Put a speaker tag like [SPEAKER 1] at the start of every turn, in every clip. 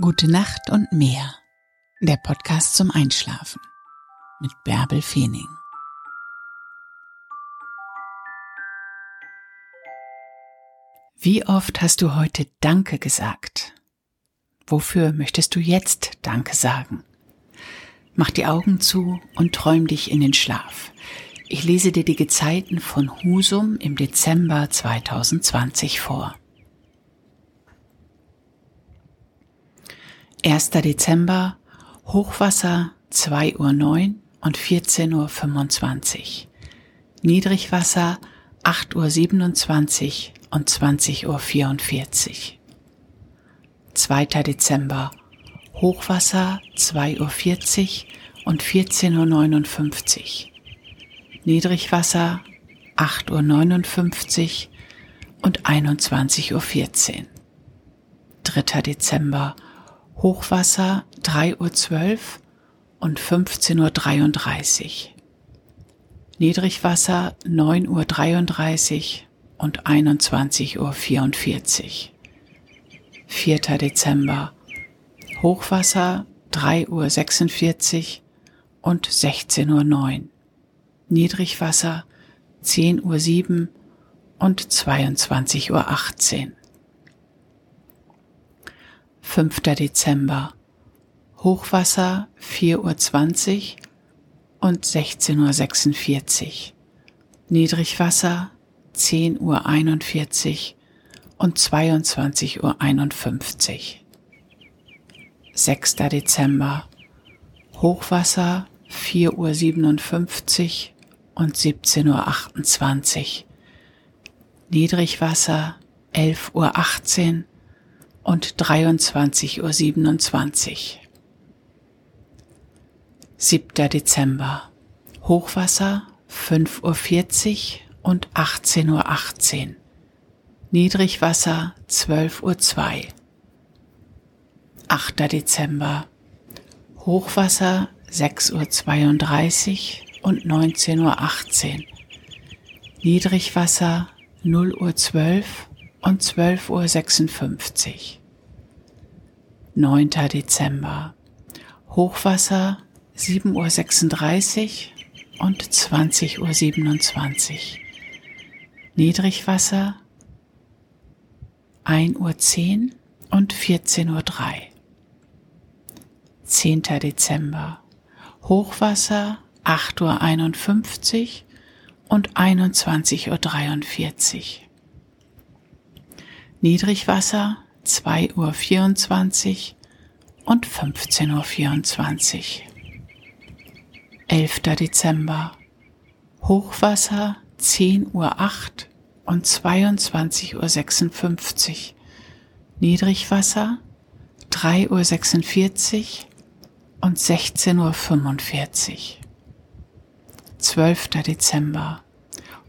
[SPEAKER 1] Gute Nacht und mehr. Der Podcast zum Einschlafen mit Bärbel Feening. Wie oft hast du heute Danke gesagt? Wofür möchtest du jetzt Danke sagen? Mach die Augen zu und träum dich in den Schlaf. Ich lese dir die Gezeiten von Husum im Dezember 2020 vor. 1. Dezember, Hochwasser 2 Uhr 9 und 14.25 Uhr. Niedrigwasser 8 Uhr 27 und 20 Uhr 44. 2. Dezember, Hochwasser 2 Uhr 40 und 14 Uhr 59. Niedrigwasser 8 Uhr 59 und 21 Uhr 14. 3. Dezember, Hochwasser 3.12 Uhr und 15.33 Uhr. Niedrigwasser 9.33 Uhr und 21.44 Uhr. 4. Dezember. Hochwasser 3.46 Uhr und 16.09 Uhr. Niedrigwasser 10.07 Uhr und 22.18 Uhr. 5. Dezember. Hochwasser 4.20 Uhr und 16.46 Uhr. Niedrigwasser 10.41 Uhr und 22.51 Uhr. 6. Dezember. Hochwasser 4.57 Uhr und 17.28 Uhr. Niedrigwasser 11.18 Uhr und 23.27 Uhr. 7. Dezember. Hochwasser 5.40 Uhr und 18.18 Uhr. 18. Niedrigwasser 12.02 Uhr. 8. Dezember. Hochwasser 6.32 Uhr und 19.18 Uhr. Niedrigwasser 0.12 Uhr und 12.56 Uhr. 9. Dezember. Hochwasser 7.36 Uhr und 20.27 Uhr. Niedrigwasser 1.10 Uhr und 14.03 Uhr. 10. Dezember. Hochwasser 8.51 Uhr und 21.43 Uhr. Niedrigwasser 2.24 Uhr und 15.24 Uhr. 11. Dezember. Hochwasser 10.08 Uhr und 22.56 Uhr. Niedrigwasser 3.46 Uhr und 16.45 Uhr. 12. Dezember.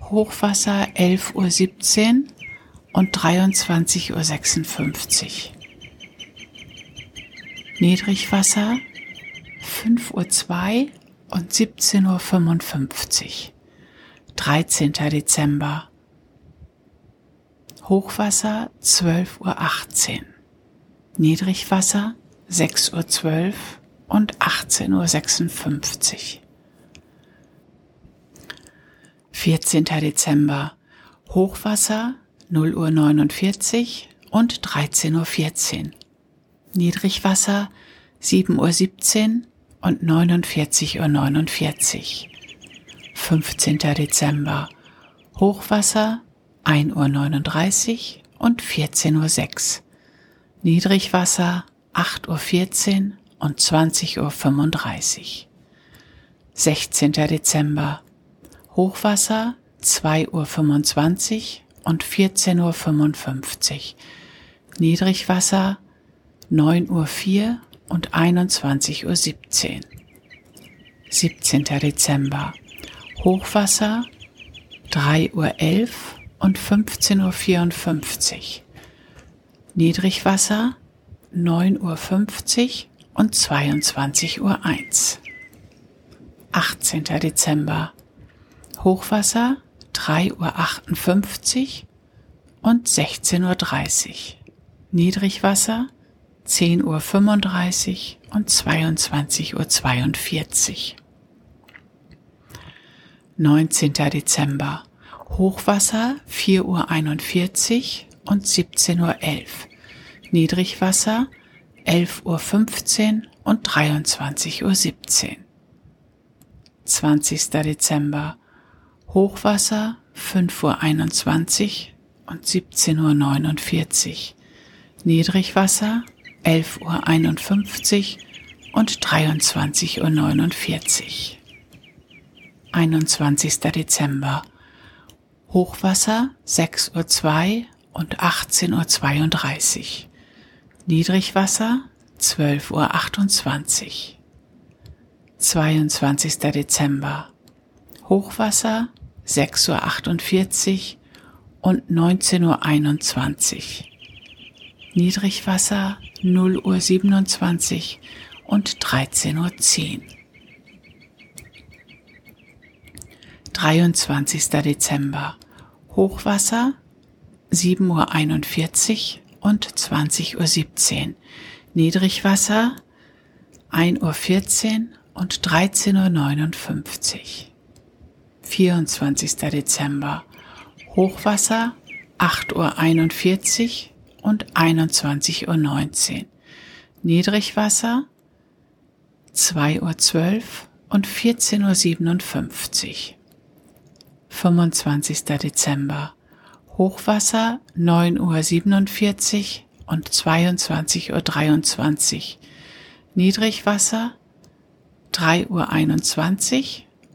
[SPEAKER 1] Hochwasser 11.17 Uhr und 23.56 Uhr. Niedrigwasser 5.02 Uhr und 17.55 Uhr. 13. Dezember. Hochwasser 12.18 Uhr. Niedrigwasser 6.12 Uhr und 18.56 Uhr. 14. Dezember. Hochwasser 0 Uhr 49 und 13.14 Uhr. Niedrigwasser 7 Uhr 17 und 49 Uhr 49. 15. Dezember. Hochwasser 1 Uhr 39 und 14 Uhr 6. Niedrigwasser 8 Uhr 14 und 20 Uhr 35. 16. Dezember. Hochwasser 2 Uhr 25 und 14.55 Uhr. Niedrigwasser 9.04 Uhr und 21.17 Uhr. 17. Dezember. Hochwasser 3.11 Uhr und 15.54 Uhr. Niedrigwasser 9.50 Uhr und 22.01 Uhr. 18. Dezember. Hochwasser 3.58 Uhr und 16.30 Uhr. Niedrigwasser 10.35 Uhr und 22.42 Uhr. 19. Dezember. Hochwasser 4.41 Uhr und 17.11 Uhr. Niedrigwasser 11.15 Uhr und 23.17 Uhr. 20. Dezember. Hochwasser 5.21 Uhr und 17.49 Uhr. Niedrigwasser 11.51 Uhr und 23.49 Uhr. 21. Dezember. Hochwasser 6.02 Uhr und 18.32 Uhr. Niedrigwasser 12.28 Uhr. 22. Dezember. Hochwasser 6.48 Uhr und 19.21 Uhr. Niedrigwasser 0.27 Uhr und 13.10 Uhr. 23. Dezember. Hochwasser 7.41 Uhr und 20.17 Uhr. Niedrigwasser 1.14 Uhr und 13.59 Uhr. 24. Dezember. Hochwasser 8.41 Uhr und 21.19 Uhr. Niedrigwasser 2.12 Uhr und 14.57 Uhr. 25. Dezember. Hochwasser 9.47 Uhr und 22.23 Uhr. Niedrigwasser 3.21 Uhr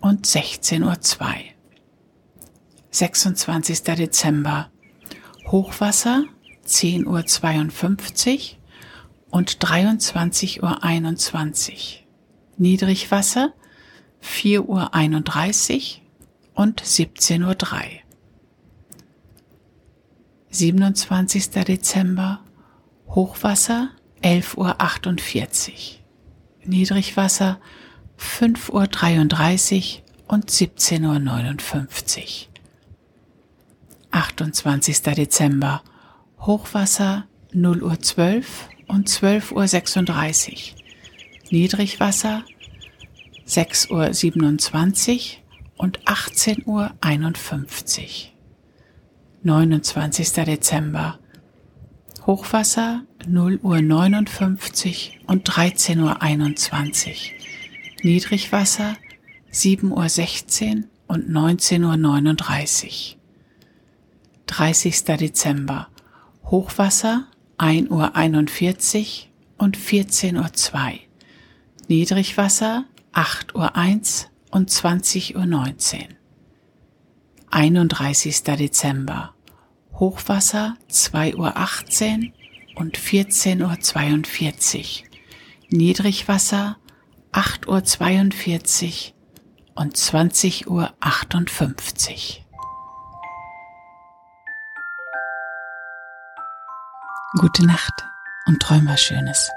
[SPEAKER 1] und 16.02 Uhr. 26. Dezember. Hochwasser 10.52 Uhr und 23.21 Uhr. Niedrigwasser 4.31 Uhr und 17.03 Uhr. 27. Dezember Hochwasser 11.48 Uhr. Niedrigwasser 5.33 Uhr und 17.59 Uhr. 28. Dezember Hochwasser 0 Uhr 12 und 12.36 Uhr. Niedrigwasser 6 Uhr 27 und 18 Uhr 51. 29. Dezember. Hochwasser 0 Uhr 59 und 13 Uhr 21. Niedrigwasser 7 Uhr 16 und 19 Uhr 39. 30. Dezember. Hochwasser 1 Uhr 41 und 14 Uhr 2. Niedrigwasser 8 Uhr 1 und 20 Uhr 19. 31. Dezember. Hochwasser 2 Uhr 18 und 14 Uhr 42. Niedrigwasser 8 Uhr 42 und 20 Uhr 58. Gute Nacht und träum was Schönes.